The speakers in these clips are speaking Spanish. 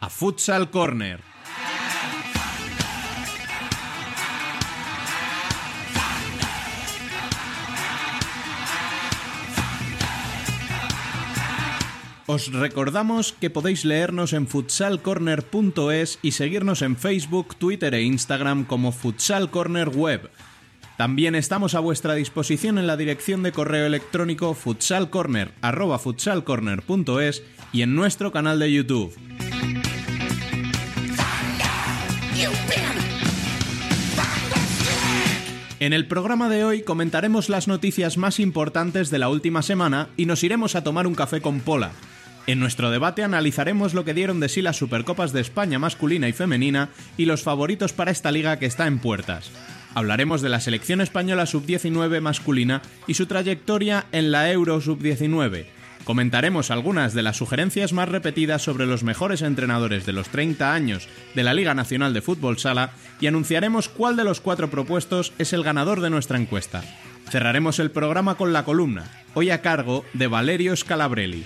a Futsal Corner. Os recordamos que podéis leernos en futsalcorner.es y seguirnos en Facebook, Twitter e Instagram como Futsal Corner Web. También estamos a vuestra disposición en la dirección de correo electrónico futsalcorner@futsalcorner.es y en nuestro canal de YouTube. En el programa de hoy comentaremos las noticias más importantes de la última semana y nos iremos a tomar un café con Pola. En nuestro debate analizaremos lo que dieron de sí las Supercopas de España masculina y femenina y los favoritos para esta liga que está en puertas. Hablaremos de la selección española sub-19 masculina y su trayectoria en la Euro sub-19. Comentaremos algunas de las sugerencias más repetidas sobre los mejores entrenadores de los 30 años de la Liga Nacional de Fútbol Sala y anunciaremos cuál de los cuatro propuestos es el ganador de nuestra encuesta. Cerraremos el programa con la columna, hoy a cargo de Valerio Scalabrelli.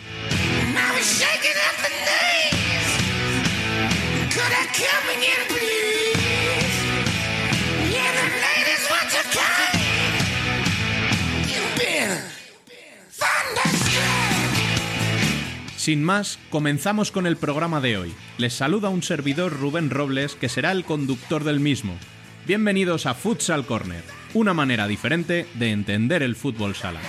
Sin más, comenzamos con el programa de hoy. Les saluda un servidor Rubén Robles que será el conductor del mismo. Bienvenidos a Futsal Corner, una manera diferente de entender el fútbol sala.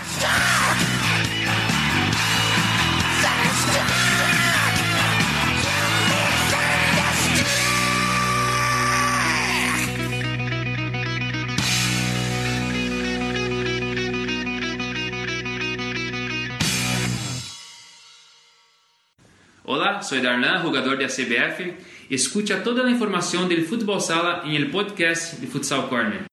Soy Darlan, jugador de ACBF, escucha toda la información del fútbol sala en el podcast de Futsal Corner.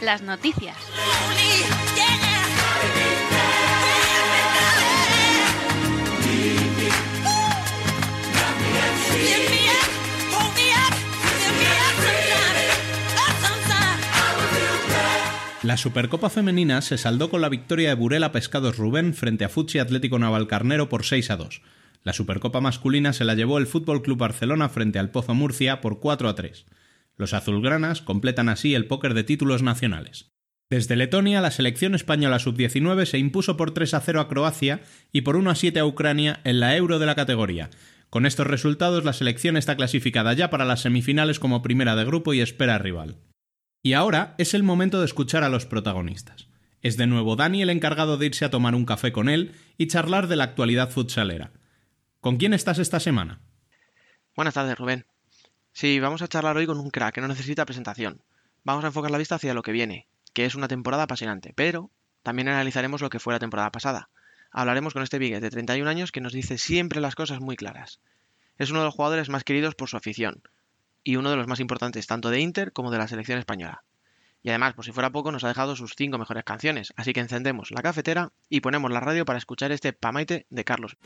Las noticias. La Supercopa Femenina se saldó con la victoria de Burela Pescados Rubén frente a Futsi Atlético Navalcarnero por 6 a 2. La Supercopa Masculina se la llevó el Fútbol Club Barcelona frente al Pozo Murcia por 4 a 3. Los azulgranas completan así el póker de títulos nacionales. Desde Letonia, la selección española sub-19 se impuso por 3 a 0 a Croacia y por 1 a 7 a Ucrania en la Euro de la categoría. Con estos resultados, la selección está clasificada ya para las semifinales como primera de grupo y espera rival. Y ahora es el momento de escuchar a los protagonistas. Es de nuevo Dani el encargado de irse a tomar un café con él y charlar de la actualidad futsalera. ¿Con quién estás esta semana? Buenas tardes, Rubén. Sí, vamos a charlar hoy con un crack que no necesita presentación. Vamos a enfocar la vista hacia lo que viene, que es una temporada apasionante, pero también analizaremos lo que fue la temporada pasada. Hablaremos con este Vigues de 31 años que nos dice siempre las cosas muy claras. Es uno de los jugadores más queridos por su afición, y uno de los más importantes tanto de Inter como de la selección española. Y además, por si fuera poco, nos ha dejado sus cinco mejores canciones, así que encendemos la cafetera y ponemos la radio para escuchar este Pamaite de Carlos.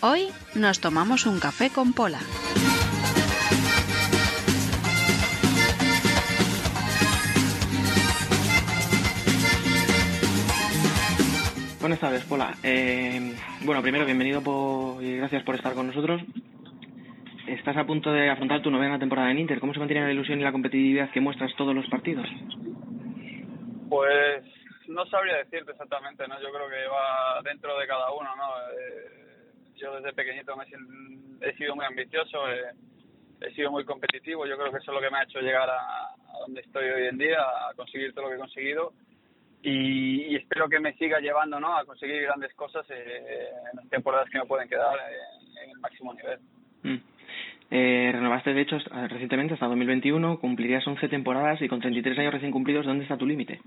Hoy nos tomamos un café con Pola. Buenas tardes, Pola. Eh, bueno, primero, bienvenido por, y gracias por estar con nosotros. Estás a punto de afrontar tu novena temporada en Inter. ¿Cómo se mantiene la ilusión y la competitividad que muestras todos los partidos? Pues no sabría decirte exactamente, ¿no? Yo creo que va dentro de cada uno, ¿no? Eh, yo desde pequeñito me he, sido muy ambicioso, eh, he sido muy competitivo. Yo creo que eso es lo que me ha hecho llegar a, donde estoy hoy en día, a conseguir todo lo que he conseguido. Y, espero que me siga llevando ¿no? a conseguir grandes cosas eh, en temporadas que me pueden quedar en, el máximo nivel. Mm. Eh, renovaste, de hecho, recientemente hasta 2021, cumplirías 11 temporadas y con 33 años recién cumplidos, ¿dónde está tu límite?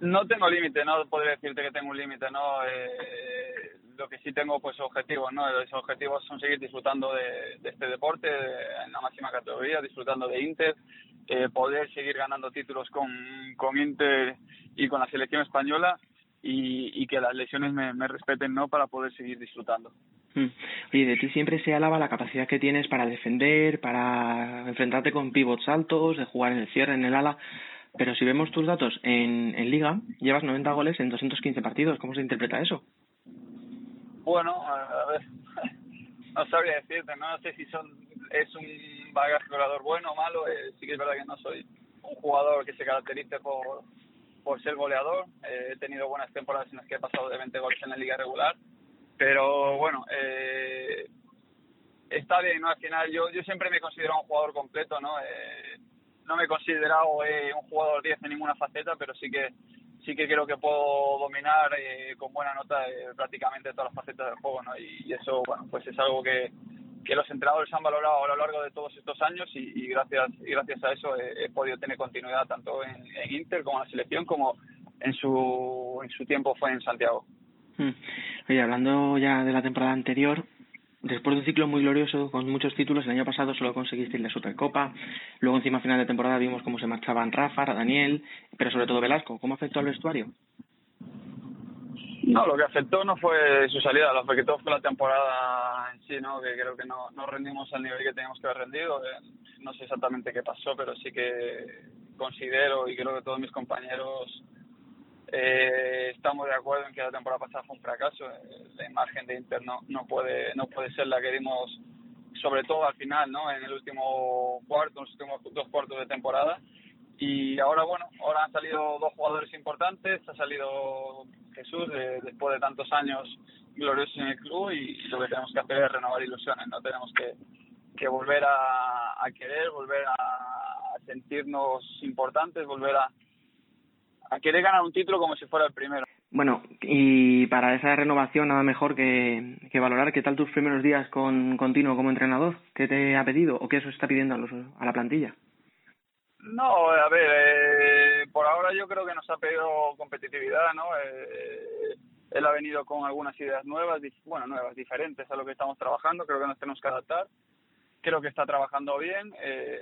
No tengo límite, no podría decirte que tengo un límite, ¿no? Eh, lo que sí tengo, pues, objetivos, ¿no? Esos objetivos son seguir disfrutando de, este deporte en la máxima categoría, disfrutando de Inter, eh, poder seguir ganando títulos con, con Inter y con la selección española y, que las lesiones me, me respeten, ¿no? Para poder seguir disfrutando. Hmm. Oye, de ti siempre se alaba la capacidad que tienes para defender, para enfrentarte con pivots altos, de jugar en el cierre, en el ala. Pero si vemos tus datos en, en Liga, llevas 90 goles en 215 partidos. ¿Cómo se interpreta eso? Bueno, a ver, no sabría decirte, no sé si son es un bagaje goleador bueno o malo. Eh, sí que es verdad que no soy un jugador que se caracterice por, por ser goleador. Eh, he tenido buenas temporadas en las que he pasado de 20 goles en la liga regular. Pero bueno, eh, está bien, ¿no? Al final yo, yo siempre me he considerado un jugador completo, ¿no? Eh, no me he considerado eh, un jugador 10 en ninguna faceta, pero sí que sí que creo que puedo dominar eh, con buena nota eh, prácticamente todas las facetas del juego, ¿no? Y, eso, bueno, pues es algo que, que los entrenadores han valorado a lo largo de todos estos años y, gracias y gracias a eso he, podido tener continuidad tanto en, en, Inter como en la selección como en su, en su tiempo fue en Santiago. Hmm. Oye, hablando ya de la temporada anterior, después de un ciclo muy glorioso con muchos títulos, el año pasado solo conseguiste la Supercopa, luego encima final de temporada vimos cómo se marchaban Rafa, Daniel, pero sobre todo Velasco. ¿Cómo afectó al vestuario? No, lo que afectó no fue su salida, lo afectó fue la temporada en sí, ¿no? que creo que no, no rendimos al nivel que teníamos que haber rendido. Eh, no sé exactamente qué pasó, pero sí que considero y creo que todos mis compañeros eh, estamos de acuerdo en que la temporada pasada fue un fracaso. Eh, la imagen de Inter no, no puede no puede ser la que dimos, sobre todo al final, ¿no? En el último cuarto, en los últimos dos cuartos de temporada. Y ahora, bueno, ahora han salido dos jugadores importantes. Ha salido Jesús después de tantos años gloriosos en el club y, lo que tenemos que hacer es renovar ilusiones. No tenemos que, que volver a, a querer, volver a sentirnos importantes, volver a a querer ganar un título como si fuera el primero. Bueno, y para esa renovación nada mejor que, valorar qué tal tus primeros días con Continuo como entrenador, qué te ha pedido o qué eso está pidiendo a, los, a la plantilla. No, a ver, eh, por ahora yo creo que nos ha pedido competitividad, ¿no? Eh, él ha venido con algunas ideas nuevas, bueno, nuevas, diferentes a lo que estamos trabajando, creo que nos tenemos que adaptar creo que está trabajando bien. Eh,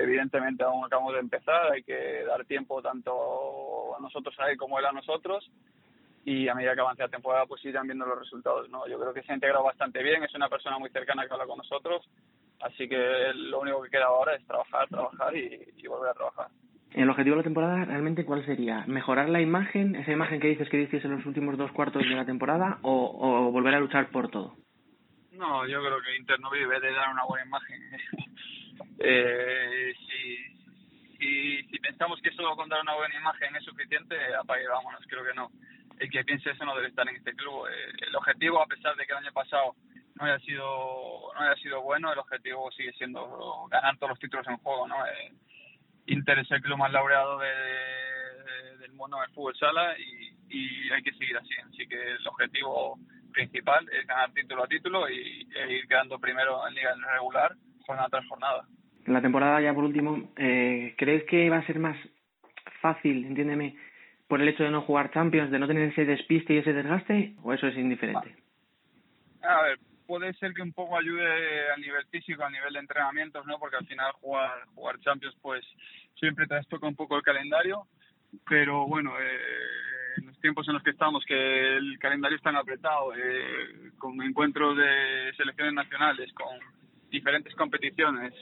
evidentemente aún acabamos de empezar, hay que dar tiempo tanto a nosotros a él como él a nosotros. Y a medida que avance la temporada, pues irán viendo los resultados. ¿no? Yo creo que se ha integrado bastante bien, es una persona muy cercana que habla con nosotros. Así que lo único que queda ahora es trabajar, trabajar y, volver a trabajar. ¿El objetivo de la temporada realmente cuál sería? ¿Mejorar la imagen, esa imagen que dices que dices en los últimos dos cuartos de la temporada, o, o volver a luchar por todo? No, yo creo que Inter no vive de dar una buena imagen. eh, si, si, si, pensamos que solo con dar una buena imagen es suficiente, apague vámonos, creo que no. El que piense eso no debe estar en este club. Eh, el objetivo, a pesar de que el año pasado no haya sido no haya sido bueno, el objetivo sigue siendo ganar todos los títulos en juego. ¿no? Eh, Inter es el club más laureado de, del mundo del fútbol sala y, y hay que seguir así. Así que el objetivo principal es ganar título a título y e ir quedando primero en liga regular jornada tras jornada. La temporada ya por último, eh, ¿crees que va a ser más fácil, entiéndeme, por el hecho de no jugar Champions, de no tener ese despiste y ese desgaste, o eso es indiferente? A ver, puede ser que un poco ayude a nivel físico, a nivel de entrenamientos, ¿no? Porque al final jugar jugar Champions, pues siempre te toca un poco el calendario, pero bueno, eh, en los tiempos en los que estamos, que el calendario es tan apretado, eh, con encuentros de selecciones nacionales, con diferentes competiciones,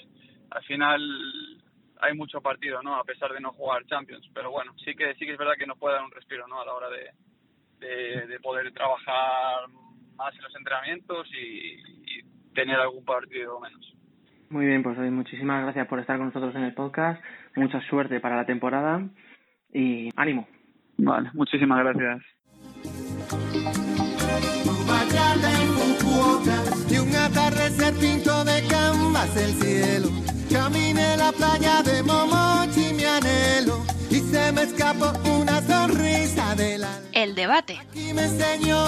al final hay mucho partido, ¿no? A pesar de no jugar Champions, pero bueno, sí que sí que es verdad que nos puede dar un respiro, ¿no? A la hora de, de, poder trabajar más en los entrenamientos y, tener algún partido menos. Muy bien, pues muchísimas gracias por estar con nosotros en el podcast. Mucha suerte para la temporada y ánimo. Vale, muchísimas gracias. y un atardecer pinto de la playa de Momochi, mi anhelo, y se me escapó una sonrisa de la... El debate. Aquí me enseñó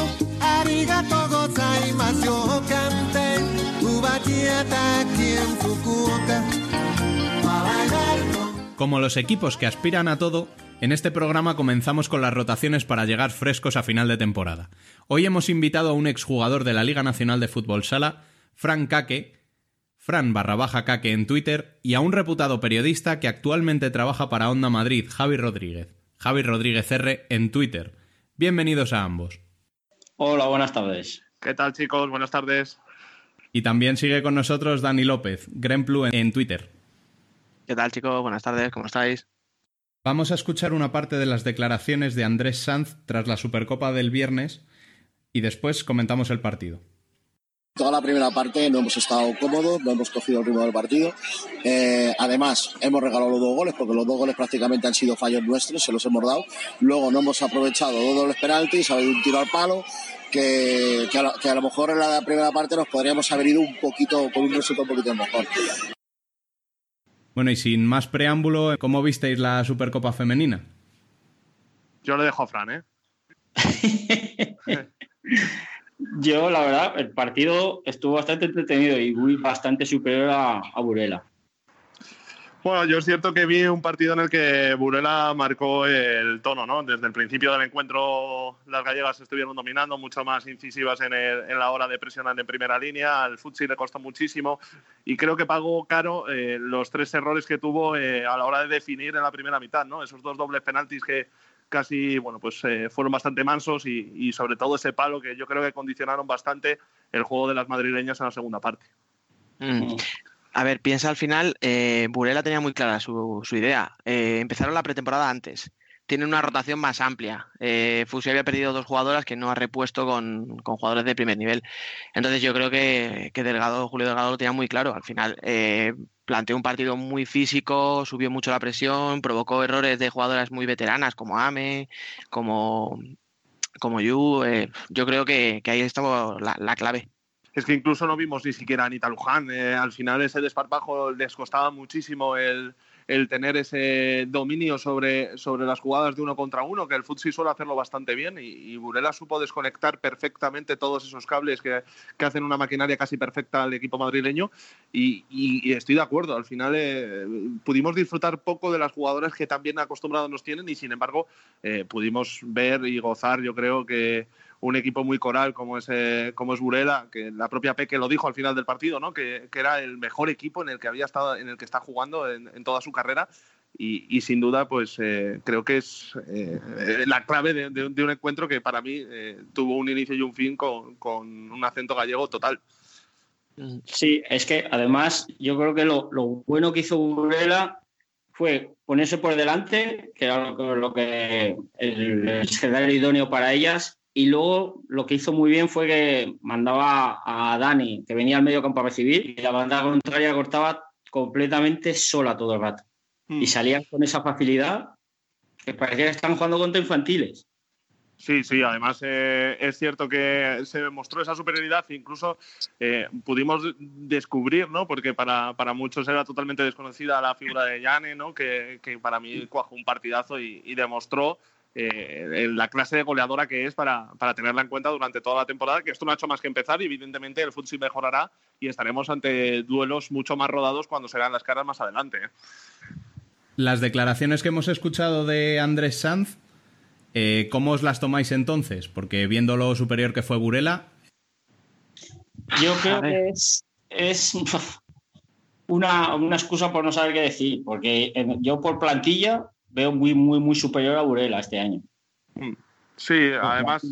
arigato gozaimasu, canté ubachata aquí en Fukuoka, pa' bailar con... Como los equipos que aspiran a todo, en este programa comenzamos con las rotaciones para llegar frescos a final de temporada. Hoy hemos invitado a un exjugador de la Liga Nacional de Fútbol Sala, Fran Kake, Fran barra baja Kake en Twitter, y a un reputado periodista que actualmente trabaja para Onda Madrid, Javi Rodríguez, Javi Rodríguez R en Twitter. Bienvenidos a ambos. Hola, buenas tardes. ¿Qué tal chicos? Buenas tardes. Y también sigue con nosotros Dani López, Grenplu en Twitter. ¿Qué tal, chicos? Buenas tardes, ¿cómo estáis? Vamos a escuchar una parte de las declaraciones de Andrés Sanz tras la Supercopa del viernes y después comentamos el partido. Toda la primera parte no hemos estado cómodos, no hemos cogido el ritmo del partido. Eh, además, hemos regalado los dos goles, porque los dos goles prácticamente han sido fallos nuestros, se los hemos dado. Luego no hemos aprovechado dos dobles penaltis, ha habido un tiro al palo, que, que, a lo, que, a lo, mejor en la primera parte nos podríamos haber ido un poquito, con un resultado un poquito mejor. Bueno, y sin más preámbulo, ¿cómo visteis la Supercopa Femenina? Yo le dejo a Fran, ¿eh? Yo, la verdad, el partido estuvo bastante entretenido y muy bastante superior a, a, Burela. Bueno, yo es cierto que vi un partido en el que Burela marcó el tono, ¿no? Desde el principio del encuentro las gallegas estuvieron dominando, mucho más incisivas en, el, en la hora de presionar en primera línea, al Futsi le costó muchísimo y creo que pagó caro eh, los tres errores que tuvo eh, a la hora de definir en la primera mitad, ¿no? Esos dos dobles penaltis que, casi, bueno, pues eh, fueron bastante mansos y, y, sobre todo ese palo que yo creo que condicionaron bastante el juego de las madrileñas en la segunda parte. Mm. A ver, piensa al final, eh, Burela tenía muy clara su, su idea. Eh, empezaron la pretemporada antes. Tienen una rotación más amplia. Eh, Fusi había perdido dos jugadoras que no ha repuesto con, con, jugadores de primer nivel. Entonces yo creo que, que Delgado, Julio Delgado lo tenía muy claro. Al final eh, planteó un partido muy físico, subió mucho la presión, provocó errores de jugadoras muy veteranas como Ame, como, como Yu. Eh, yo creo que, ahí estaba la, la clave es que incluso no vimos ni siquiera a Anita Luján. Eh, al final ese desparpajo les costaba muchísimo el, el tener ese dominio sobre, sobre las jugadas de uno contra uno, que el Futsi suele hacerlo bastante bien y, y, Burela supo desconectar perfectamente todos esos cables que, que, hacen una maquinaria casi perfecta al equipo madrileño y, estoy de acuerdo, al final eh, pudimos disfrutar poco de las jugadoras que también acostumbrados nos tienen y sin embargo eh, pudimos ver y gozar, yo creo que un equipo muy coral como es, eh, como es Burela, que la propia Peque lo dijo al final del partido, ¿no? que, era el mejor equipo en el que había estado, en el que está jugando en, toda su carrera. Y, sin duda, pues eh, creo que es eh, la clave de, un encuentro que para mí tuvo un inicio y un fin con, un acento gallego total. Sí, es que además yo creo que lo, bueno que hizo Burela fue ponerse por delante, que era lo que, el, el idóneo para ellas, y luego lo que hizo muy bien fue que mandaba a Dani, que venía al medio campo a recibir, y la banda contraria cortaba completamente sola todo el rato. Mm. Y salían con esa facilidad que parecía que están jugando contra infantiles. Sí, sí, además eh, es cierto que se mostró esa superioridad e incluso eh, pudimos descubrir, ¿no? Porque para, para, muchos era totalmente desconocida la figura de Yane, ¿no? Que, que para mí cuajó un partidazo y, y demostró eh, la clase de goleadora que es para, para, tenerla en cuenta durante toda la temporada, que esto no ha hecho más que empezar y evidentemente el fútbol mejorará y estaremos ante duelos mucho más rodados cuando serán las caras más adelante. ¿eh? Las declaraciones que hemos escuchado de Andrés Sanz, eh, ¿cómo os las tomáis entonces? Porque viendo lo superior que fue Burela... Yo creo que es, es una, una excusa por no saber qué decir, porque yo por plantilla veo muy, muy, muy superior a Burela este año. Sí, además,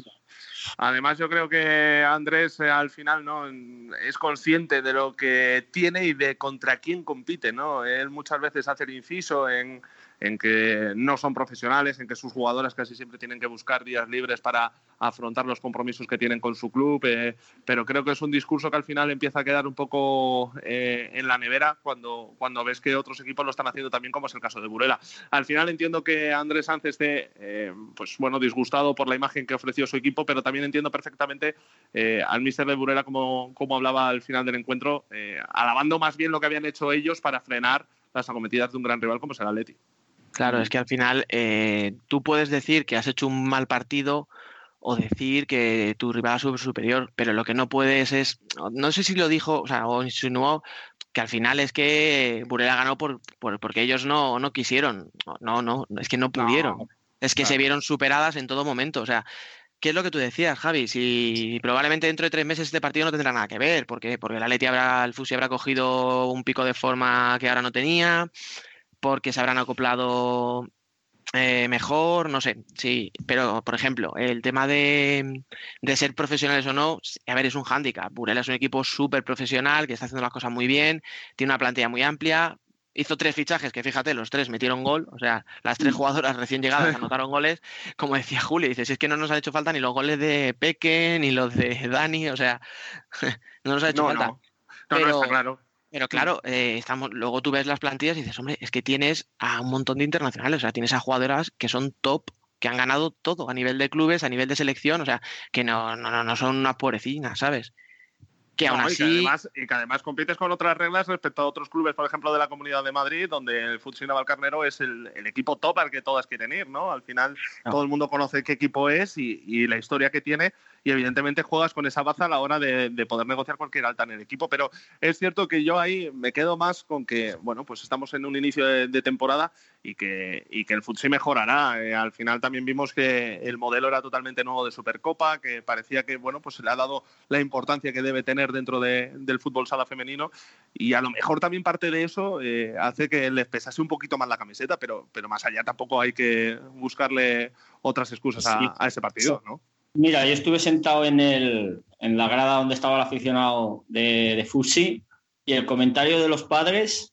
además yo creo que Andrés eh, al final no es consciente de lo que tiene y de contra quién compite, ¿no? Él muchas veces hace el inciso en, en que no son profesionales, en que sus jugadoras casi siempre tienen que buscar días libres para afrontar los compromisos que tienen con su club, eh, pero creo que es un discurso que al final empieza a quedar un poco eh, en la nevera cuando, cuando ves que otros equipos lo están haciendo también, como es el caso de Burela. Al final entiendo que Andrés Sánchez esté, eh, pues bueno, disgustado por la imagen que ofreció su equipo, pero también entiendo perfectamente al míster de Burela como, como hablaba al final del encuentro, alabando más bien lo que habían hecho ellos para frenar las acometidas de un gran rival como será el Atleti. Claro, es que al final tú puedes decir que has hecho un mal partido o decir que tu rival es superior, pero lo que no puedes es, no sé si lo dijo, o sea, o insinuó que al final es que Burela ganó por, porque ellos no, no quisieron, no, no, es que no pudieron, es que se vieron superadas en todo momento, o sea, ¿qué es lo que tú decías, Javi? Si probablemente dentro de tres meses este partido no tendrá nada que ver, porque porque el Atleti habrá, el Fusi habrá cogido un pico de forma que ahora no tenía, porque se habrán acoplado eh, mejor, no sé, sí, pero por ejemplo, el tema de, ser profesionales o no, a ver, es un hándicap. Burela es un equipo súper profesional que está haciendo las cosas muy bien, tiene una plantilla muy amplia, hizo tres fichajes que fíjate, los tres metieron gol, o sea, las tres mm. jugadoras recién llegadas anotaron goles, como decía Julio, dice, si es que no nos han hecho falta ni los goles de Peque, ni los de Dani, o sea, no nos ha hecho falta. No, no, está claro. Pero claro, eh, estamos, luego tú ves las plantillas y dices, hombre, es que tienes a un montón de internacionales, o sea, tienes a jugadoras que son top, que han ganado todo a nivel de clubes, a nivel de selección, o sea, que no, no, no son unas pobrecinas, ¿sabes? Que aún así... y, que además, compites con otras reglas respecto a otros clubes, por ejemplo, de la Comunidad de Madrid, donde el Futsal Navalcarnero es el, equipo top al que todas quieren ir, ¿no? Al final todo el mundo conoce qué equipo es y, y, la historia que tiene y evidentemente juegas con esa baza a la hora de, poder negociar cualquier alta en el equipo. Pero es cierto que yo ahí me quedo más con que, bueno, pues estamos en un inicio de, temporada y que, y que el futsal mejorará. Eh, al final también vimos que el modelo era totalmente nuevo de Supercopa, que parecía que, bueno, pues se le ha dado la importancia que debe tener dentro del fútbol sala femenino y a lo mejor también parte de eso eh, hace que les pesase un poquito más la camiseta, pero, pero más allá tampoco hay que buscarle otras excusas a, a ese partido, ¿no? Mira, yo estuve sentado en, el, en la grada donde estaba el aficionado de, de Fusi y el comentario de los padres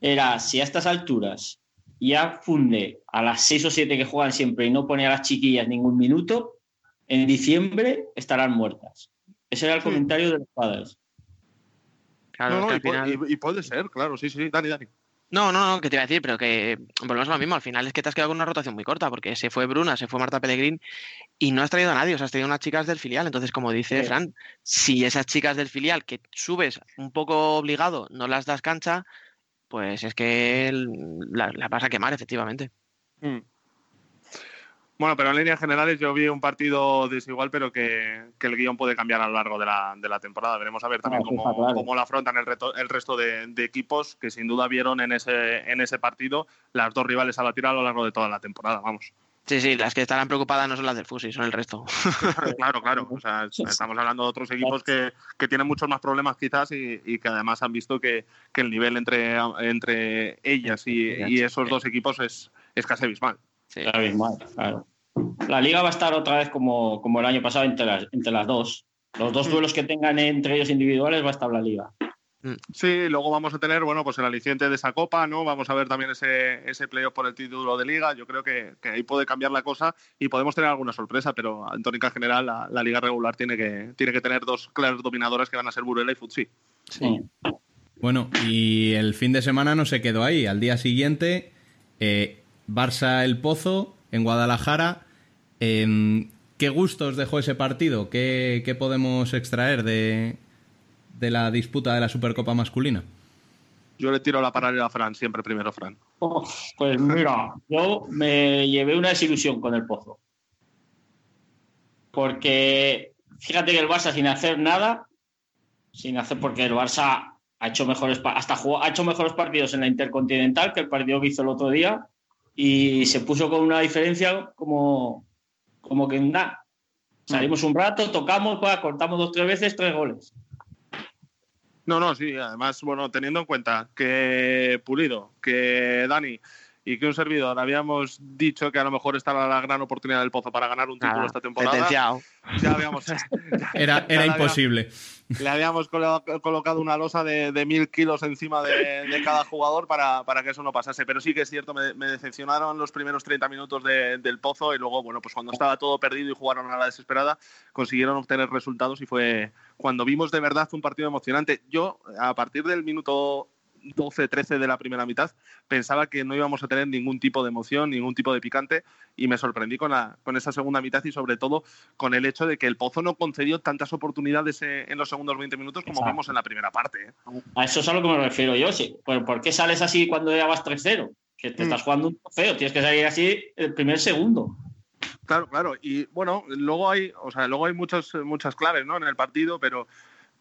era, si a estas alturas ya funde a las seis o siete que juegan siempre y no pone a las chiquillas ningún minuto, en diciembre estarán muertas. Ese era el comentario de los padres. Claro, y, puede ser, claro, sí, sí, Dani, Dani. No, no, no, que te iba a decir, pero que volvemos a lo mismo. Al final es que te has quedado con una rotación muy corta, porque se fue Bruna, se fue Marta Pellegrín y no has traído a nadie, o sea, has traído unas chicas del filial. Entonces, como dice Fran, si esas chicas del filial que subes un poco obligado no las das cancha, pues es que la, la vas a quemar, efectivamente. Mm. Bueno, pero en líneas generales yo vi un partido desigual, pero que, el guion puede cambiar a lo largo de la, de la temporada. Veremos a ver también cómo, lo afrontan el, el resto de, equipos que sin duda vieron en ese, en ese partido las dos rivales a batir a lo largo de toda la temporada. Vamos. Sí, sí, las que estarán preocupadas no son las del Fusi, son el resto. claro, claro. O sea, estamos hablando de otros equipos que, tienen muchos más problemas quizás y, que además han visto que, el nivel entre, entre ellas y, esos dos equipos es, es casi abismal. Sí. Abismal, claro. La liga va a estar otra vez como, como el año pasado entre las, entre las dos. Los dos mm. duelos que tengan entre ellos individuales va a estar la liga. Mm. Sí, luego vamos a tener, bueno, pues el aliciente de esa copa, ¿no? Vamos a ver también ese, ese playoff por el título de liga. Yo creo que, ahí puede cambiar la cosa y podemos tener alguna sorpresa, pero en tónica general la, liga regular tiene que, tiene que tener dos claras dominadoras que van a ser Burela y Futsi. Sí. Bueno, y el fin de semana no se quedó ahí. Al día siguiente, eh, Barça El Pozo en Guadalajara Em, ¿Qué gustos dejó ese partido? ¿Qué, podemos extraer de, la disputa de la Supercopa masculina? Yo le tiro la paralela a Fran, siempre primero Fran. Oh, pues mira, yo me llevé una desilusión con el Pozo. Porque fíjate que el Barça sin hacer nada, sin hacer porque el Barça ha hecho mejores hasta ha hecho mejores partidos en la Intercontinental que el partido que hizo el otro día y se puso con una diferencia como como que da. Salimos un rato, tocamos, cortamos dos, tres veces, tres goles. No, no, sí, además, bueno, teniendo en cuenta que Pulido, que Dani, y que un servidor habíamos dicho que a lo mejor estaba la gran oportunidad del Pozo para ganar un título Nada, esta temporada. Ya habíamos. Era, imposible. Le habíamos colo- colocado una losa de, de mil kilos encima de, de cada jugador para, para que eso no pasase. Pero sí que es cierto, me, me decepcionaron los primeros 30 minutos de- del Pozo y luego, bueno, pues cuando estaba todo perdido y jugaron a la desesperada, consiguieron obtener resultados y fue cuando vimos de verdad un partido emocionante. Yo, a partir del minuto 12-13 de la primera mitad, pensaba que no íbamos a tener ningún tipo de emoción, ningún tipo de picante y me sorprendí con, la, con esa segunda mitad y sobre todo con el hecho de que el Pozo no concedió tantas oportunidades eh, en los segundos 20 minutos como Exacto. vimos en la primera parte. ¿eh? A eso es a lo que me refiero yo. Sí. ¿Por, por qué sales así cuando ya vas 3-0? Que te Mm. estás jugando un trofeo, tienes que salir así el primer segundo. Claro, claro. Y bueno, luego hay, o sea, luego hay muchos, muchas claves ¿no? en el partido, pero,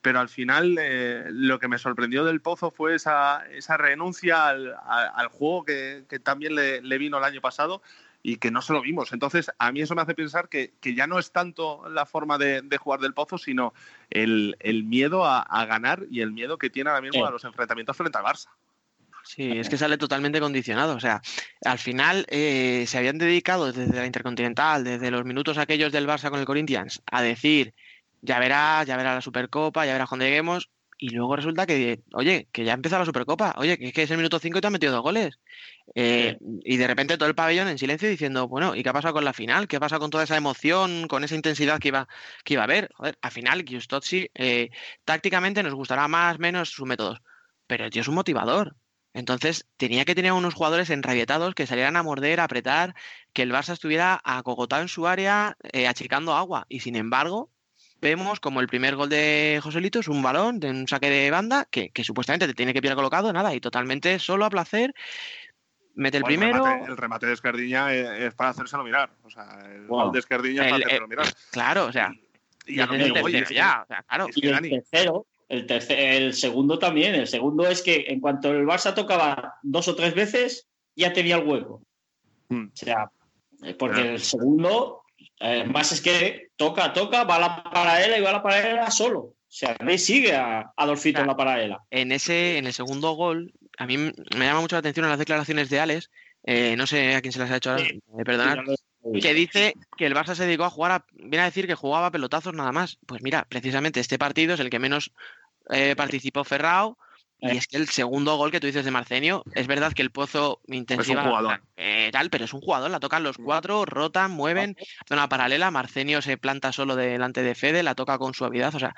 pero al final eh, lo que me sorprendió del Pozo fue esa, esa renuncia al, a- al juego que, que también le, le vino el año pasado y que no se lo vimos. Entonces, a mí eso me hace pensar que, que ya no es tanto la forma de, de jugar del Pozo, sino el, el miedo a, a ganar y el miedo que tiene ahora mismo Sí. a los enfrentamientos frente al Barça. Sí, es que sale totalmente condicionado. O sea, al final eh, se habían dedicado desde la Intercontinental, desde los minutos aquellos del Barça con el Corinthians, a decir, ya verás, ya verás la Supercopa, ya verás cuando lleguemos. Y luego resulta que, oye, que ya empezó la Supercopa, oye, que es que es el minuto 5 y te han metido dos goles. Eh, Y de repente todo el pabellón en silencio diciendo, bueno, ¿y qué ha pasado con la final? ¿Qué pasa con toda esa emoción, con esa intensidad que iba, que iba a haber? Joder, al final, Giustozzi, eh, tácticamente nos gustará más, menos sus métodos, pero el tío es un motivador. Entonces tenía que tener unos jugadores enrabietados que salieran a morder, a apretar, que el Barça estuviera acogotado en su área, eh, achicando agua. Y sin embargo, vemos como el primer gol de Joselito es un balón de un saque de banda que, que supuestamente te tiene que pillar colocado, nada, y totalmente solo a placer. Mete el primero. remate, el remate de Esquerdiña es, es para hacérselo mirar. O sea, el Wow. gol de Esquerdiña es para El- hacérselo mirar. Claro, o sea, Y tercero ya, o sea, claro. Y el tercero, el, tercer, el segundo también. El segundo es que en cuanto el Barça tocaba dos o tres veces, ya tenía el hueco. Mm. O sea, eh, porque Claro. el segundo, eh, más es que toca, toca, va a la paralela y va a la paralela solo. O sea, ahí sigue a Adolfito en la paralela. en ese, en el segundo gol, a mí me llama mucho la atención en las declaraciones de Alex, eh, no sé a quién se las ha hecho ahora, Sí. eh, perdonad, que dice que el Barça se dedicó a jugar, a, viene a decir que jugaba pelotazos nada más. Pues mira, precisamente este partido es el que menos eh, participó Ferrao. Y Eh. es que el segundo gol que tú dices de Marcenio, es verdad que el Pozo intensiva jugador. eh, tal, pero es un jugador, la tocan los cuatro, rotan, mueven, zona paralela, Marcenio se planta solo delante de Fede, la toca con suavidad, o sea,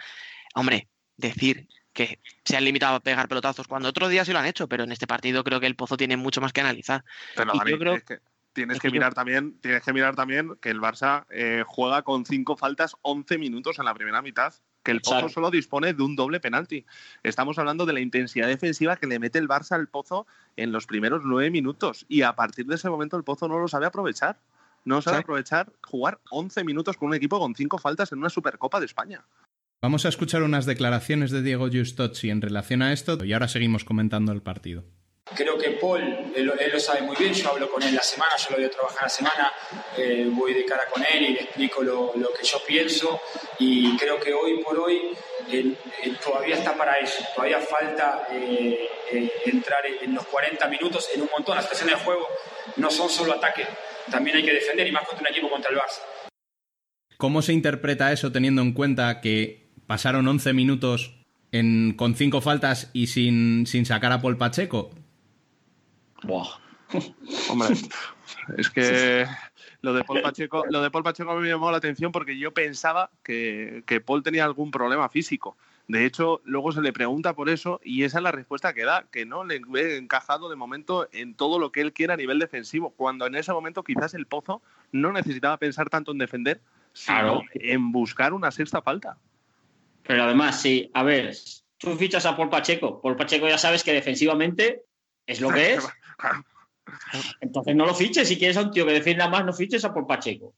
hombre, decir que se han limitado a pegar pelotazos cuando otro día sí lo han hecho, pero en este partido creo que el Pozo tiene mucho más que analizar. Pero Y Dani, yo creo- es que tienes es que que yo- mirar también, tienes que mirar también que el Barça eh, juega con cinco faltas 11 minutos en la primera mitad, que el Pozo Exacto. solo dispone de un doble penalti. Estamos hablando de la intensidad defensiva que le mete el Barça al Pozo en los primeros nueve minutos y a partir de ese momento el Pozo no lo sabe aprovechar. No sabe Exacto. aprovechar jugar 11 minutos con un equipo con cinco faltas en una Supercopa de España. Vamos a escuchar unas declaraciones de Diego Giustozzi en relación a esto y ahora seguimos comentando el partido. Creo que Paul, él, lo sabe muy bien, yo hablo con él la semana, yo lo voy a trabajar la semana, eh, voy de cara con él y le explico lo, que yo pienso y creo que hoy por hoy todavía está para eso, todavía falta eh, eh, entrar en los 40 minutos en un montón, las situaciones de juego no son solo ataque, también hay que defender y más contra un equipo contra el Barça. ¿Cómo se interpreta eso teniendo en cuenta que pasaron 11 minutos con cinco faltas y sin, sin sacar a Paul Pacheco? Buah. Hombre, es que lo de Paul Pacheco, lo de Paul Pacheco a mí me llamó la atención porque yo pensaba que, que Paul tenía algún problema físico. De hecho, luego se le pregunta por eso y esa es la respuesta que da, que no le ve encajado de momento en todo lo que él quiera a nivel defensivo, cuando en ese momento quizás el Pozo no necesitaba pensar tanto en defender, sino Claro. en buscar una sexta falta. Pero además, sí, a ver, tú fichas a Paul Pacheco. Paul Pacheco ya sabes que defensivamente es lo que es. Entonces no lo fiches. Si quieres a un tío que defienda más, no fiches a Paul Pacheco.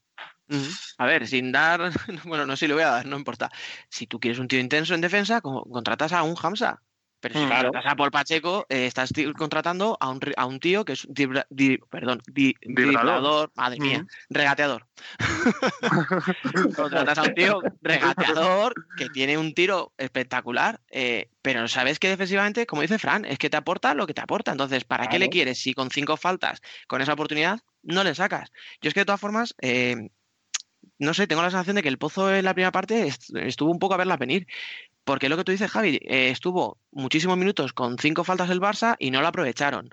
A ver, sin dar, bueno, no sé si lo voy a dar, no importa. Si tú quieres un tío intenso en defensa, co- contratas a un Hamza. Pero si Mm. Claro. contratas a Paul Pacheco, eh, estás contratando a un, a un tío que es un dibra- di- perdón, di- madre mía, regateador. contratas a un tío regateador que tiene un tiro espectacular, eh, pero sabes que defensivamente, como dice Fran, es que te aporta lo que te aporta. Entonces, ¿para qué le quieres si con cinco faltas, con esa oportunidad, no le sacas? Yo es que de todas formas, eh, no sé, tengo la sensación de que el Pozo en la primera parte est- estuvo un poco a verla venir. Porque lo que tú dices, Javi, eh, estuvo muchísimos minutos con cinco faltas el Barça y no lo aprovecharon.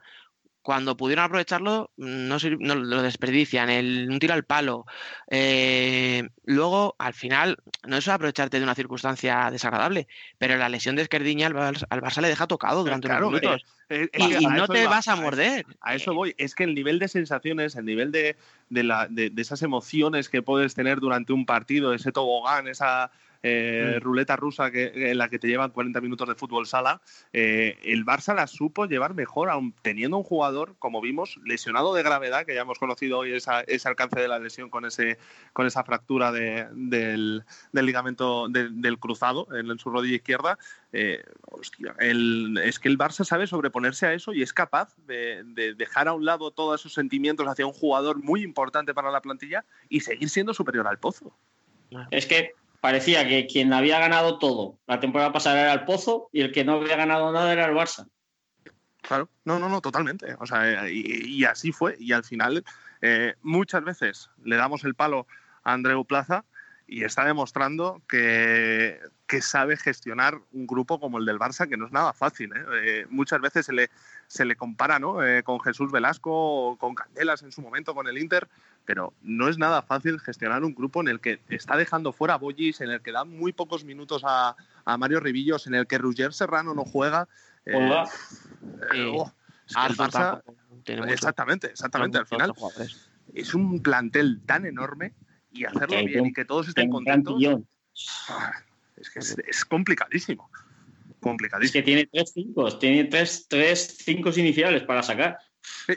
Cuando pudieron aprovecharlo, no, sir- no lo desperdician, el, un tiro al palo. Eh, luego, al final, no es aprovecharte de una circunstancia desagradable, pero la lesión de Esquerdiña al, Barça- al Barça le deja tocado durante Claro, unos minutos. eh, es y no te vas a morder. A eso voy. Es que el nivel de sensaciones, el nivel de, de, la- de- de esas emociones que puedes tener durante un partido, ese tobogán, esa eh, Mm. ruleta rusa que, en la que te llevan 40 minutos de fútbol sala, eh, el Barça la supo llevar mejor, aun teniendo un jugador, como vimos, lesionado de gravedad, que ya hemos conocido hoy esa- ese alcance de la lesión con, ese, con esa fractura de- del, del ligamento de- del cruzado en, en su rodilla izquierda. Eh, hostia, el- es que el Barça sabe sobreponerse a eso y es capaz de, de dejar a un lado todos esos sentimientos hacia un jugador muy importante para la plantilla y seguir siendo superior al Pozo. Es que parecía que quien había ganado todo la temporada pasada era el Pozo y el que no había ganado nada era el Barça. Claro, no, no, no, totalmente. O sea, y, así fue. Y al final, eh, muchas veces le damos el palo a Andreu Plaza y está demostrando que, que sabe gestionar un grupo como el del Barça, que no es nada fácil. ¿eh? Eh, muchas veces se le, se le compara ¿no? Eh, con Jesús Velasco o con Candelas en su momento con el Inter, pero no es nada fácil gestionar un grupo en el que está dejando fuera a Bollis, en el que da muy pocos minutos a, a Mario Ribillos, en el que Roger Serrano no juega. Eh, Juega. eh, oh, es que el Barça, tampoco tiene mucho. exactamente, exactamente. Al final es un plantel tan enorme y hacerlo Que bien y que todos estén contentos. ah, Es que es, es complicadísimo. Es Complicadísimo. que tiene tres cinco, tiene tres, tres cinco iniciales para sacar.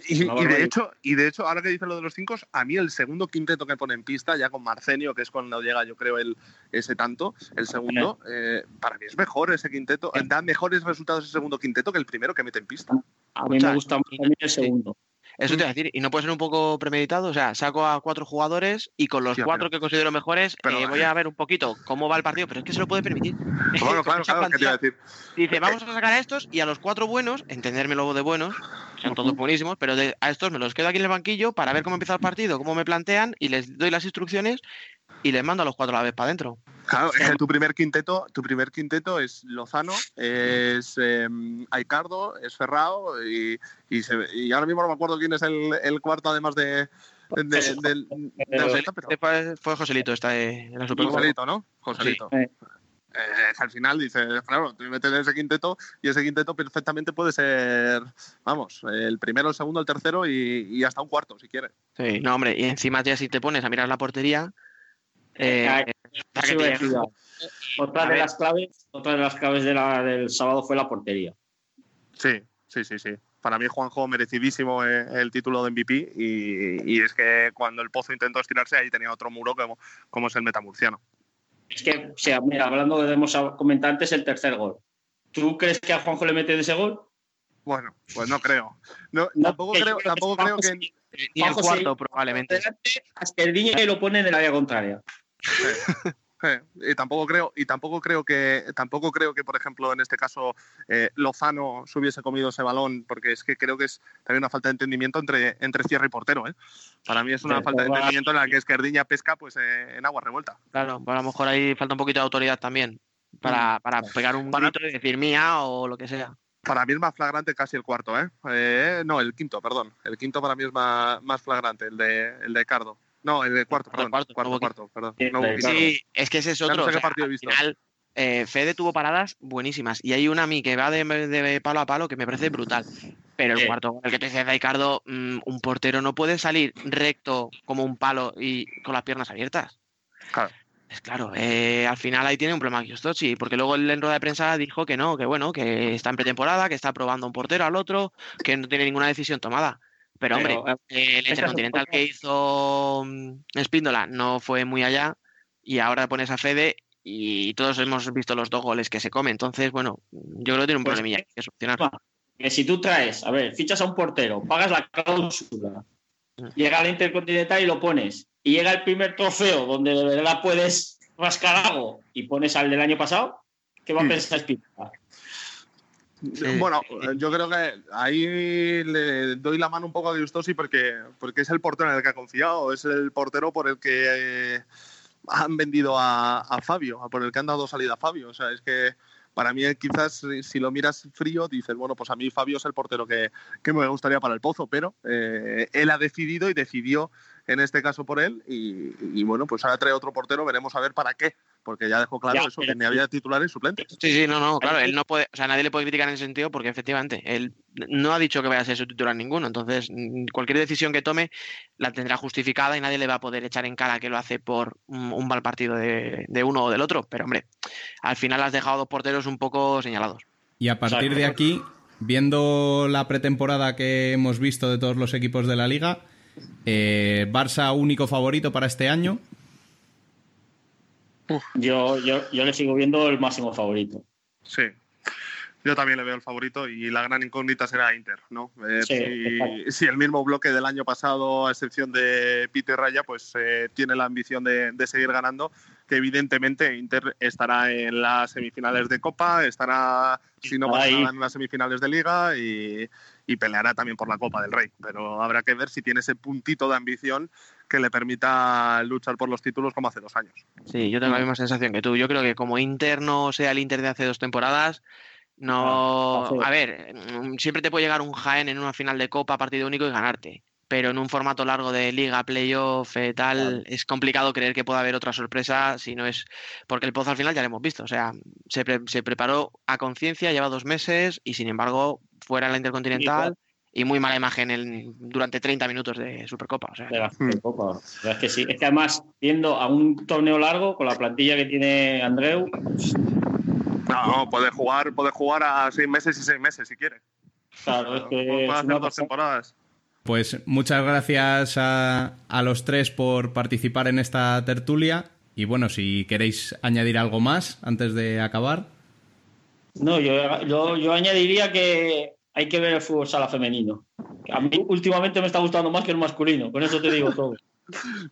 Y, Una y de hecho, y de hecho, ahora que dice lo de los cinco, a mí el segundo quinteto que pone en pista, ya con Marcenio, que es cuando llega, yo creo, el, ese tanto, el segundo, eh, para mí es mejor ese quinteto, da mejores resultados ese segundo quinteto que el primero que mete en pista. A mí me gusta más el segundo. Eso te iba a decir, y no puede ser un poco premeditado, o sea, saco a cuatro jugadores y con los cuatro pero- que considero mejores pero- eh, voy a ver un poquito cómo va el partido, pero es que se lo puede permitir. Bueno, claro, claro, ¿qué te iba a decir? Dice, vamos a sacar a estos y a los cuatro buenos, entendérmelo de buenos, son todos buenísimos, pero de- a estos me los quedo aquí en el banquillo para ver cómo empieza el partido, cómo me plantean y les doy las instrucciones y les mando a los cuatro a la vez para adentro. Claro, es que tu primer quinteto, tu primer quinteto es Lozano, es eh, Aicardo, es Ferrao y, y, se- y ahora mismo no me acuerdo quién es el, el cuarto además de, de- Pero- fue, fue Joselito esta de, en la Supercopa. Joselito, ¿no? Joselito. Sí. Eh, al final dices, claro, tú metes ese quinteto y ese quinteto perfectamente puede ser, vamos, el primero, el segundo, el tercero y, y hasta un cuarto, si quieres. Sí, no, hombre, y encima ya si te pones a mirar la portería, eh. Otra de las claves, otra de las claves de la- del sábado fue la portería. Sí, sí, sí, sí. Para mí, Juanjo, merecidísimo eh, el título de MVP y, y es que cuando el Pozo intentó estirarse, ahí tenía otro muro como, como es el metamurciano. Es que, o sea, mira, hablando de hemos comentado antes el tercer gol. ¿Tú crees que a Juanjo le mete de ese gol? Bueno, pues no creo. No, No, tampoco creo, creo que tampoco creo que... ni el Juanjo cuarto probablemente. Delante, a Esquerdiña y lo pone en el área contraria. Y tampoco creo y tampoco creo que tampoco creo que por ejemplo en este caso eh, Lozano se hubiese comido ese balón porque es que creo que es también una falta de entendimiento entre entre cierre y portero ¿eh? para mí es una falta de entendimiento en la que Esquerdiña pesca pues eh, en agua revuelta Claro, pues a lo mejor ahí falta un poquito de autoridad también para, para pegar un Para- grito y decir mía o lo que sea. para mí es más flagrante casi el cuarto ¿eh? Eh, no el quinto perdón el quinto para mí es más, más flagrante el de el de Cardo no el de cuarto El perdón cuarto, cuarto, no cuarto, perdón Sí, No el. Claro. Es que ese es no otro. sé o qué sea, partido he al visto. final, eh, Fede tuvo paradas buenísimas y hay una a mí que va de, de palo a palo que me parece brutal. Pero el Sí. cuarto gol, el que te dice Ricardo, mm, un portero no puede salir recto como un palo y con las piernas abiertas. Claro. Es claro, eh, al final ahí tiene un problema Giustochi, porque luego él en rueda de prensa dijo que no, que bueno, que está en pretemporada, que está probando un portero al otro, que no tiene ninguna decisión tomada. Pero, Pero, hombre, eh, el esa es Intercontinental que hizo mm, Espíndola no fue muy allá y ahora pones a Fede y todos hemos visto los dos goles que se come. Entonces, bueno, yo creo que tiene un Pues, problemilla que solucionar. Que si tú traes, a ver, fichas a un portero, pagas la cláusula, Mm. llega al Intercontinental y lo pones, y llega el primer trofeo donde de verdad puedes rascar algo y pones al del año pasado, ¿qué va a Mm. pensar Bueno, yo creo que ahí le doy la mano un poco a Giustosi porque, porque es el portero en el que ha confiado, es el portero por el que eh, han vendido a, a Fabio, por el que han dado salida a Fabio. O sea, es que para mí quizás si- lo miras frío dices, bueno, pues a mí Fabio es el portero que, que me gustaría para el Pozo, pero eh, él ha decidido y decidió en este caso por él y bueno, pues ahora trae otro portero, veremos a ver para qué, porque ya dejó claro Ya, eso, que ni había titulares y suplentes. Sí, sí, no, no, claro, él no puede, o sea, nadie le puede criticar en ese sentido porque efectivamente él no ha dicho que vaya a ser su titular ninguno, entonces mm, cualquier decisión que tome la tendrá justificada y nadie le va a poder echar en cara que lo hace por un, un mal partido de, de uno o del otro, pero hombre, al final has dejado dos porteros un poco señalados. Y a partir de aquí, viendo la pretemporada que hemos visto de todos los equipos de la liga, eh, Barça único favorito para este año. Yo, yo, yo le sigo viendo el máximo favorito. Sí. Yo también le veo el favorito y la gran incógnita será Inter, ¿no? Eh, Sí, si, el mismo bloque del año pasado, a excepción de Peter Raya, pues eh, tiene la ambición de, de seguir ganando, que evidentemente Inter estará en las semifinales de Copa, estará, si no pasa nada, en las semifinales de Liga y, y peleará también por la Copa del Rey. Pero habrá que ver si tiene ese puntito de ambición que le permita luchar por los títulos como hace dos años. Sí, yo tengo la misma sensación que tú. Yo creo que como Inter no sea el Inter de hace dos temporadas, no. Ah. A ver, siempre te puede llegar un Jaén en una final de Copa, partido único y ganarte. Pero en un formato largo de liga, playoff, eh, tal, es complicado creer que pueda haber otra sorpresa si no es. Porque el Pozo al final ya lo hemos visto. O sea, se, pre- se preparó a conciencia, lleva dos meses y sin embargo, fuera en la Intercontinental y muy mala imagen en- durante 30 minutos de Supercopa. O sea, de la Supercopa. Es que sí. Es que además, viendo a un torneo largo, con la plantilla que tiene Andreu, No, puede jugar, puede jugar a seis meses y seis meses si quiere. claro, es que Puede hacer dos pasada. temporadas. Pues muchas gracias a, a los tres por participar en esta tertulia. Y bueno, si queréis añadir algo más antes de acabar. No, yo, yo, yo añadiría que hay que ver el fútbol sala femenino. A mí últimamente me está gustando más que el masculino, con eso te digo todo.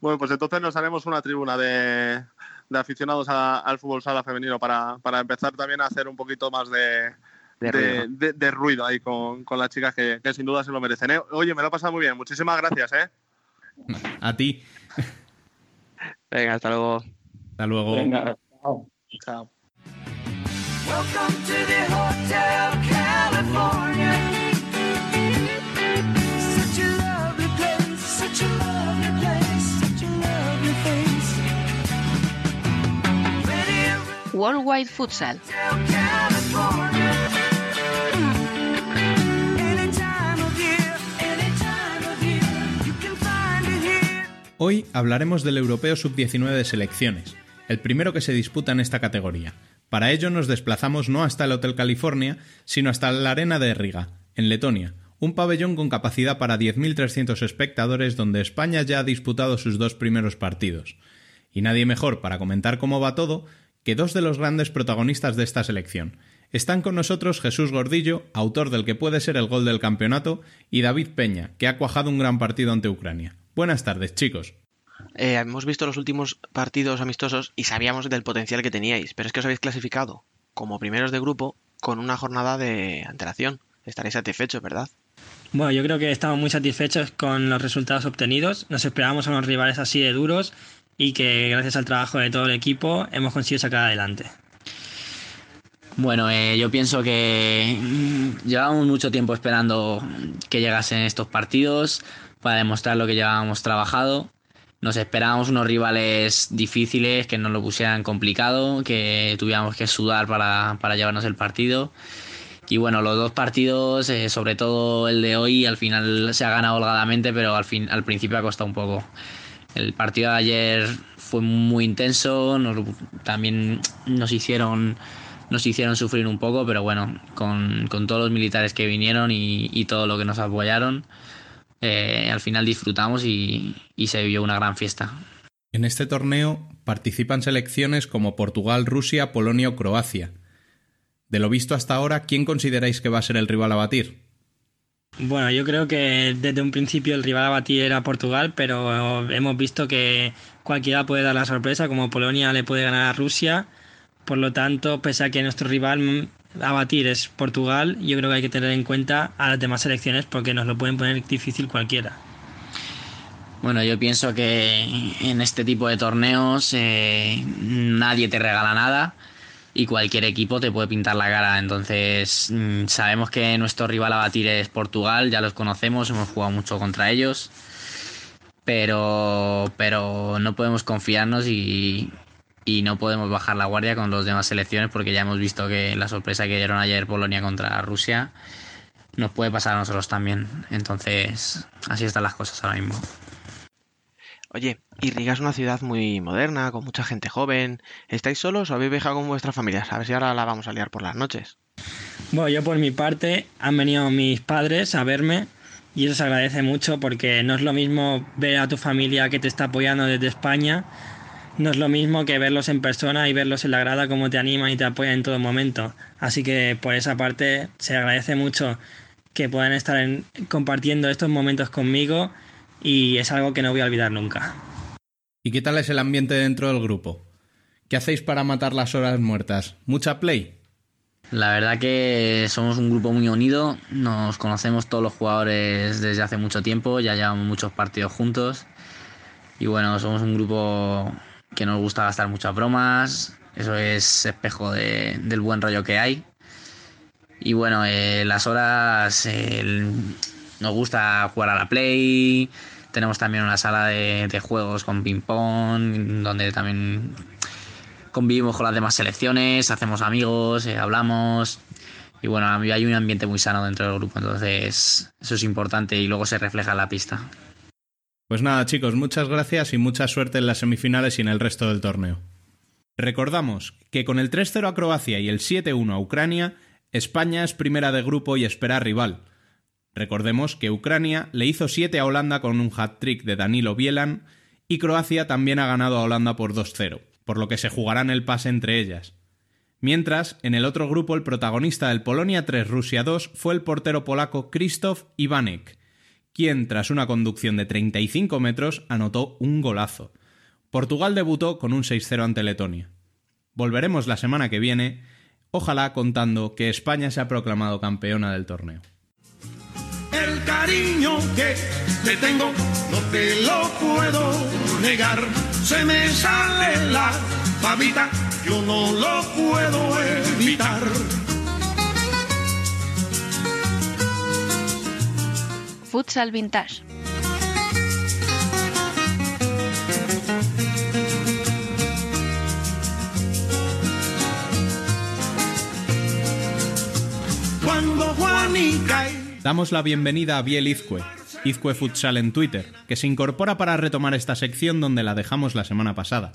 Bueno, pues entonces nos haremos una tribuna de, de aficionados a- al fútbol sala femenino para, para empezar también a hacer un poquito más de, De de, ruido. de- de ruido ahí con, con las chicas que, que sin duda se lo merecen. ¿eh? Oye, me lo he pasado muy bien. Muchísimas gracias. ¿eh? A ti. venga, hasta luego. Hasta luego. Venga, chao. Chao. Welcome to the Hotel California. Such a lovely place, such a lovely place, such a lovely face. Plenty of Worldwide Futsal. Hoy hablaremos del Europeo Sub-19 de selecciones, el primero que se disputa en esta categoría. Para ello nos desplazamos no hasta el Hotel California, sino hasta la Arena de Riga, en Letonia, un pabellón con capacidad para 10.300 espectadores donde España ya ha disputado sus dos primeros partidos. Y nadie mejor para comentar cómo va todo que dos de los grandes protagonistas de esta selección. Están con nosotros Jesús Gordillo, autor del que puede ser el gol del campeonato, y David Peña, que ha cuajado un gran partido ante Ucrania. Buenas tardes, chicos. Eh, hemos visto los últimos partidos amistosos y sabíamos del potencial que teníais, pero es que os habéis clasificado como primeros de grupo con una jornada de antelación. Estaréis satisfechos, ¿verdad? Bueno, yo creo que estamos muy satisfechos con los resultados obtenidos. Nos esperábamos a unos rivales así de duros y que gracias al trabajo de todo el equipo hemos conseguido sacar adelante. Bueno, eh, yo pienso que mm, llevábamos mucho tiempo esperando que llegasen estos partidos para demostrar lo que llevábamos trabajado. Nos esperábamos unos rivales difíciles, que nos lo pusieran complicado, que tuviéramos que sudar para, para llevarnos el partido. Y bueno, los dos partidos, eh, sobre todo el de hoy, al final se ha ganado holgadamente, pero al, fin, al principio ha costado un poco. El partido de ayer fue muy intenso, nos- también nos hicieron, nos hicieron sufrir un poco, pero bueno, con, con todos los militares que vinieron y, y todo lo que nos apoyaron, eh, al final disfrutamos y, y se vivió una gran fiesta. En este torneo participan selecciones como Portugal, Rusia, Polonia o Croacia. De lo visto hasta ahora, ¿quién consideráis que va a ser el rival a batir? Bueno, yo creo que desde un principio el rival a batir era Portugal, pero hemos visto que cualquiera puede dar la sorpresa, como Polonia le puede ganar a Rusia. Por lo tanto, pese a que nuestro rival a batir es Portugal, yo creo que hay que tener en cuenta a las demás selecciones porque nos lo pueden poner difícil cualquiera. Bueno, yo pienso que en este tipo de torneos eh, nadie te regala nada y cualquier equipo te puede pintar la cara. Entonces, mm, sabemos que nuestro rival a batir es Portugal, ya los conocemos, hemos jugado mucho contra ellos. Pero, pero no podemos confiarnos y, y no podemos bajar la guardia con las demás selecciones porque ya hemos visto que la sorpresa que dieron ayer Polonia contra Rusia nos puede pasar a nosotros también. Entonces, así están las cosas ahora mismo. Oye, y Riga es una ciudad muy moderna, con mucha gente joven. ¿Estáis solos o habéis viajado con vuestras familias? A ver si ahora la vamos a liar por las noches. Bueno, yo por mi parte han venido mis padres a verme y eso se agradece mucho porque no es lo mismo ver a tu familia que te está apoyando desde España, no es lo mismo que verlos en persona y verlos en la grada como te animan y te apoyan en todo momento. Así que por esa parte se agradece mucho que puedan estar compartiendo estos momentos conmigo y es algo que no voy a olvidar nunca. ¿Y qué tal es el ambiente dentro del grupo? ¿Qué hacéis para matar las horas muertas? ¿Mucha play? La verdad que somos un grupo muy unido, nos conocemos todos los jugadores desde hace mucho tiempo, ya llevamos muchos partidos juntos y bueno, somos un grupo que nos gusta gastar muchas bromas, eso es espejo del buen rollo que hay. Y bueno, eh, las horas nos gusta jugar a la play, tenemos también una sala de, juegos con ping-pong, donde también convivimos con las demás selecciones, hacemos amigos, eh, hablamos. Y bueno, hay un ambiente muy sano dentro del grupo, entonces eso es importante y luego se refleja en la pista. Pues nada, chicos, muchas gracias y mucha suerte en las semifinales y en el resto del torneo. Recordamos que con el 3-0 a Croacia y el 7-1 a Ucrania, España es primera de grupo y espera rival. Recordemos que Ucrania le hizo 7 a Holanda con un hat-trick de Danilo Bielan y Croacia también ha ganado a Holanda por 2-0, por lo que se jugarán el pase entre ellas. Mientras, en el otro grupo el protagonista del Polonia 3 Rusia 2 fue el portero polaco Krzysztof Iwanek, quien tras una conducción de 35 metros anotó un golazo. Portugal debutó con un 6-0 ante Letonia. Volveremos la semana que viene, ojalá contando que España se ha proclamado campeona del torneo el cariño que te tengo, no te lo puedo negar. Se me sale la babita, yo no lo puedo evitar. Futsal Vintage. Damos la bienvenida a Biel Izcue, Izcue Futsal en Twitter, que se incorpora para retomar esta sección donde la dejamos la semana pasada.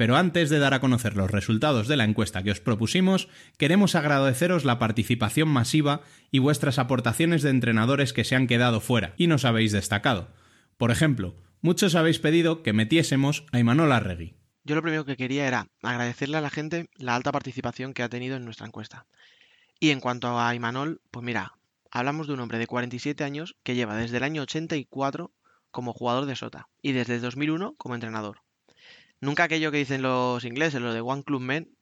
Pero antes de dar a conocer los resultados de la encuesta que os propusimos, queremos agradeceros la participación masiva y vuestras aportaciones de entrenadores que se han quedado fuera y nos habéis destacado. Por ejemplo, muchos habéis pedido que metiésemos a Imanol Arregui. Yo lo primero que quería era agradecerle a la gente la alta participación que ha tenido en nuestra encuesta. Y en cuanto a Imanol, pues mira, Hablamos de un hombre de 47 años que lleva desde el año 84 como jugador de Sota y desde 2001 como entrenador. Nunca aquello que dicen los ingleses, lo de One Club Men,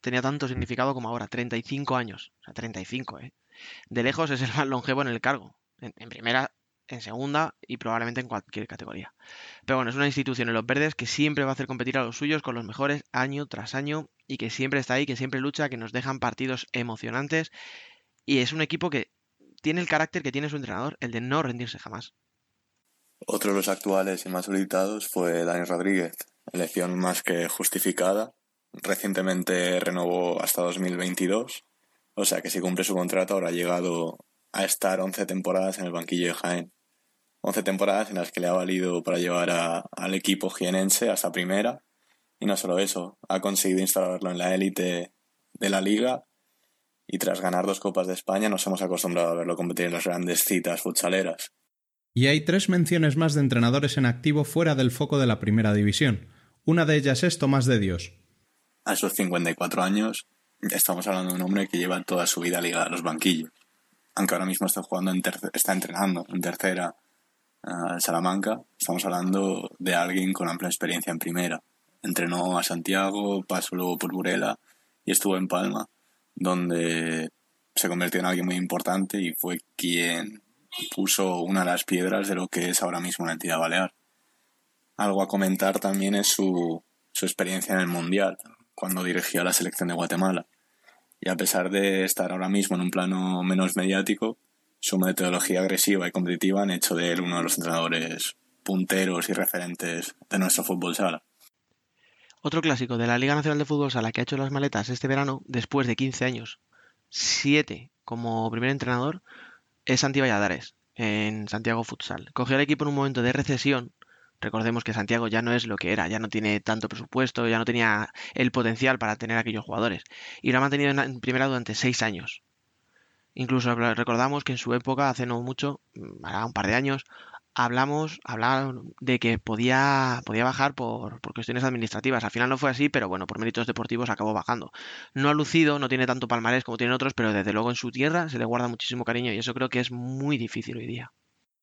tenía tanto significado como ahora, 35 años. O sea, 35, ¿eh? De lejos es el más longevo en el cargo. En, primera, en segunda y probablemente en cualquier categoría. Pero bueno, es una institución en los verdes que siempre va a hacer competir a los suyos con los mejores año tras año y que siempre está ahí, que siempre lucha, que nos dejan partidos emocionantes. Y es un equipo que tiene el carácter que tiene su entrenador, el de no rendirse jamás. Otro de los actuales y más solicitados fue Dani Rodríguez, elección más que justificada. Recientemente renovó hasta 2022, o sea que si cumple su contrato habrá llegado a estar 11 temporadas en el banquillo de Jaén. 11 temporadas en las que le ha valido para llevar al equipo jienense hasta primera. Y no solo eso, ha conseguido instalarlo en la élite de la liga y tras ganar dos Copas de España nos hemos acostumbrado a verlo competir en las grandes citas futsaleras. Y hay tres menciones más de entrenadores en activo fuera del foco de la primera división. Una de ellas es Tomás de Dios. A sus 54 años, estamos hablando de un hombre que lleva toda su vida ligada a los banquillos. Aunque ahora mismo está jugando en está entrenando en tercera uh, Salamanca, estamos hablando de alguien con amplia experiencia en primera. Entrenó a Santiago, pasó luego por Burela y estuvo en Palma, donde se convirtió en alguien muy importante y fue quien puso una de las piedras de lo que es ahora mismo la entidad balear. Algo a comentar también es su, su experiencia en el Mundial, cuando dirigió a la selección de Guatemala. Y a pesar de estar ahora mismo en un plano menos mediático, su metodología agresiva y competitiva han hecho de él uno de los entrenadores punteros y referentes de nuestro fútbol sala. Otro clásico de la Liga Nacional de Fútbol Sala que ha hecho las maletas este verano, después de 15 años, 7 como primer entrenador, es Santi Valladares, en Santiago Futsal. Cogió al equipo en un momento de recesión. Recordemos que Santiago ya no es lo que era, ya no tiene tanto presupuesto, ya no tenía el potencial para tener aquellos jugadores. Y lo ha mantenido en primera durante 6 años. Incluso recordamos que en su época, hace no mucho, un par de años, hablamos, hablaban de que podía, podía bajar por, por, cuestiones administrativas. Al final no fue así, pero bueno, por méritos deportivos acabó bajando. No ha lucido, no tiene tanto palmarés como tienen otros, pero desde luego en su tierra se le guarda muchísimo cariño y eso creo que es muy difícil hoy día.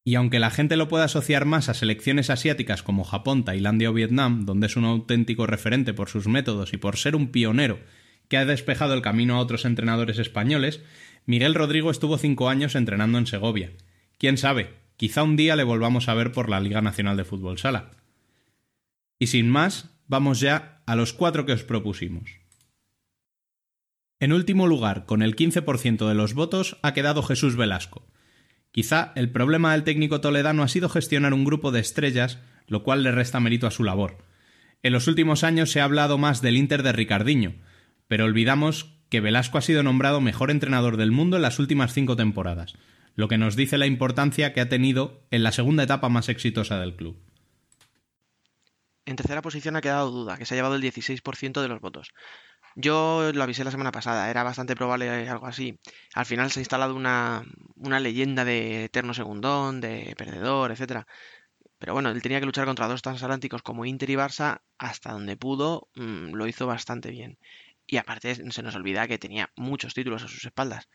Y aunque la gente lo pueda asociar más a selecciones asiáticas como Japón, Tailandia o Vietnam, donde es un auténtico referente por sus métodos y por ser un pionero que ha despejado el camino a otros entrenadores españoles, Miguel Rodrigo estuvo cinco años entrenando en Segovia. ¿Quién sabe? Quizá un día le volvamos a ver por la Liga Nacional de Fútbol Sala. Y sin más, vamos ya a los cuatro que os propusimos. En último lugar, con el 15% de los votos, ha quedado Jesús Velasco. Quizá el problema del técnico toledano ha sido gestionar un grupo de estrellas, lo cual le resta mérito a su labor. En los últimos años se ha hablado más del Inter de Ricardiño, pero olvidamos que Velasco ha sido nombrado mejor entrenador del mundo en las últimas cinco temporadas, lo que nos dice la importancia que ha tenido en la segunda etapa más exitosa del club. En tercera posición ha quedado Duda, que se ha llevado el 16% de los votos. Yo lo avisé la semana pasada, era bastante probable algo así. Al final se ha instalado una, una leyenda de eterno segundón, de perdedor, etc. Pero bueno, él tenía que luchar contra dos transatlánticos como Inter y Barça, hasta donde pudo, mmm, lo hizo bastante bien. Y aparte se nos olvida que tenía muchos títulos a sus espaldas.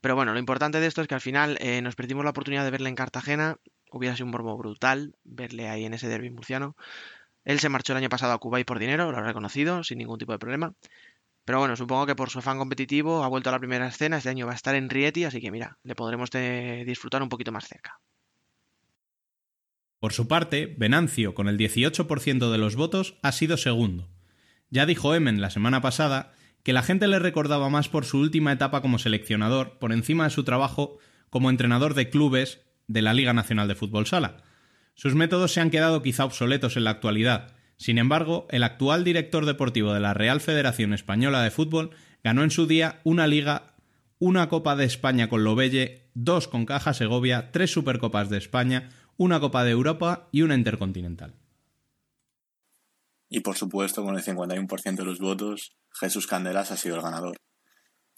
Pero bueno, lo importante de esto es que al final eh, nos perdimos la oportunidad de verle en Cartagena. Hubiera sido un borbo brutal verle ahí en ese derby murciano. Él se marchó el año pasado a Cuba y por dinero, lo ha reconocido, sin ningún tipo de problema. Pero bueno, supongo que por su afán competitivo ha vuelto a la primera escena. Este año va a estar en Rieti, así que mira, le podremos disfrutar un poquito más cerca. Por su parte, Venancio, con el 18% de los votos, ha sido segundo. Ya dijo Emen la semana pasada que la gente le recordaba más por su última etapa como seleccionador, por encima de su trabajo como entrenador de clubes de la Liga Nacional de Fútbol Sala. Sus métodos se han quedado quizá obsoletos en la actualidad. Sin embargo, el actual director deportivo de la Real Federación Española de Fútbol ganó en su día una liga, una Copa de España con Lobelle, dos con Caja Segovia, tres Supercopas de España, una Copa de Europa y una Intercontinental. Y por supuesto, con el 51% de los votos, Jesús Candelas ha sido el ganador.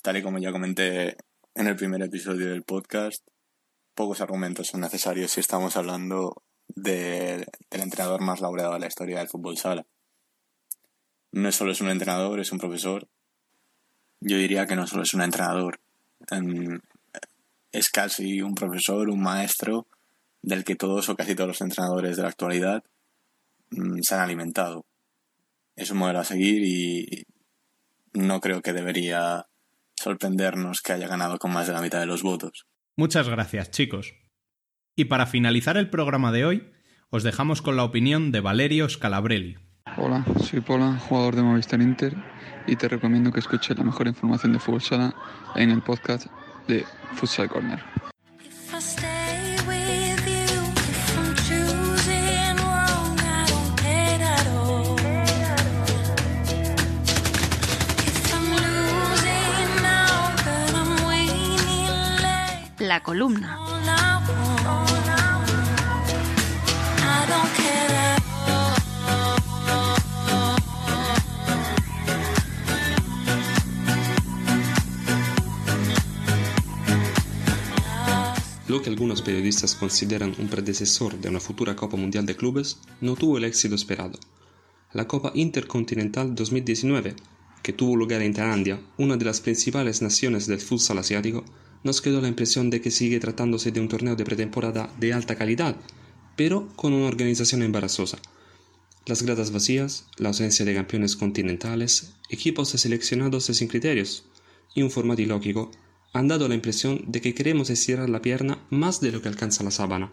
Tal y como ya comenté en el primer episodio del podcast, pocos argumentos son necesarios si estamos hablando de, del entrenador más laureado de la historia del fútbol sala. No solo es un entrenador, es un profesor. Yo diría que no solo es un entrenador, es casi un profesor, un maestro del que todos o casi todos los entrenadores de la actualidad mm, se han alimentado. Es un modelo a seguir y no creo que debería sorprendernos que haya ganado con más de la mitad de los votos. Muchas gracias, chicos. Y para finalizar el programa de hoy, os dejamos con la opinión de Valerio Scalabrelli. Hola, soy Pola, jugador de Movistar Inter, y te recomiendo que escuches la mejor información de fútbol sala en el podcast de Futsal Corner. La columna. Lo que algunos periodistas consideran un predecesor de una futura Copa Mundial de Clubes no tuvo el éxito esperado. la Copa Intercontinental 2019, que tuvo lugar en Tailandia, una de las principales naciones del futsal asiático, nos quedó la impresión de que sigue tratándose de un torneo de pretemporada de alta calidad, pero con una organización embarazosa. Las gradas vacías, la ausencia de campeones continentales, equipos seleccionados sin criterios y un formato ilógico han dado la impresión de que queremos estirar la pierna más de lo que alcanza la sábana.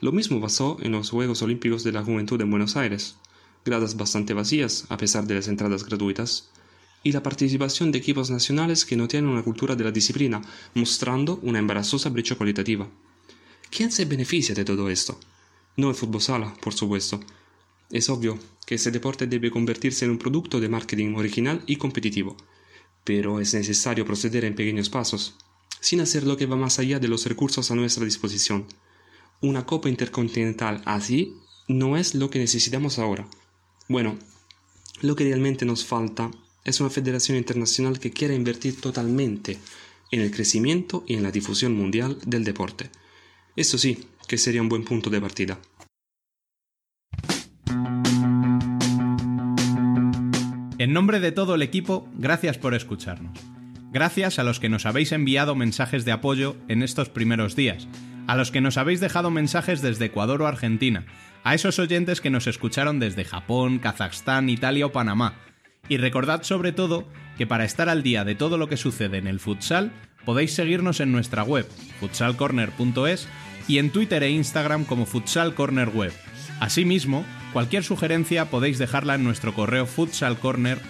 Lo mismo pasó en los Juegos Olímpicos de la Juventud en Buenos Aires, gradas bastante vacías a pesar de las entradas gratuitas, y la participación de equipos nacionales que no tienen una cultura de la disciplina, mostrando una embarazosa brecha cualitativa. ¿Quién se beneficia de todo esto? No el fútbol sala, por supuesto, es obvio que este deporte debe convertirse en un producto de marketing original y competitivo, pero es necesario proceder en pequeños pasos, sin hacer lo que va más allá de los recursos a nuestra disposición. Una Copa Intercontinental así no es lo que necesitamos ahora. Bueno, lo que realmente nos falta es una federación internacional que quiera invertir totalmente en el crecimiento y en la difusión mundial del deporte. Esto sí, que sería un buen punto de partida. En nombre de todo el equipo, gracias por escucharnos. Gracias a los que nos habéis enviado mensajes de apoyo en estos primeros días, a los que nos habéis dejado mensajes desde Ecuador o Argentina, a esos oyentes que nos escucharon desde Japón, Kazajstán, Italia o Panamá. Y recordad sobre todo que para estar al día de todo lo que sucede en el futsal, podéis seguirnos en nuestra web, futsalcorner.es, y en Twitter e Instagram como Futsal Corner Web. Asimismo, Cualquier sugerencia podéis dejarla en nuestro correo futsalcorner.es.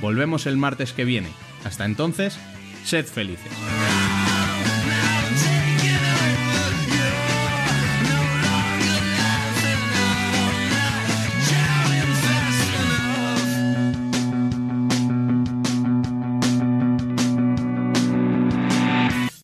Volvemos el martes que viene. Hasta entonces, sed felices.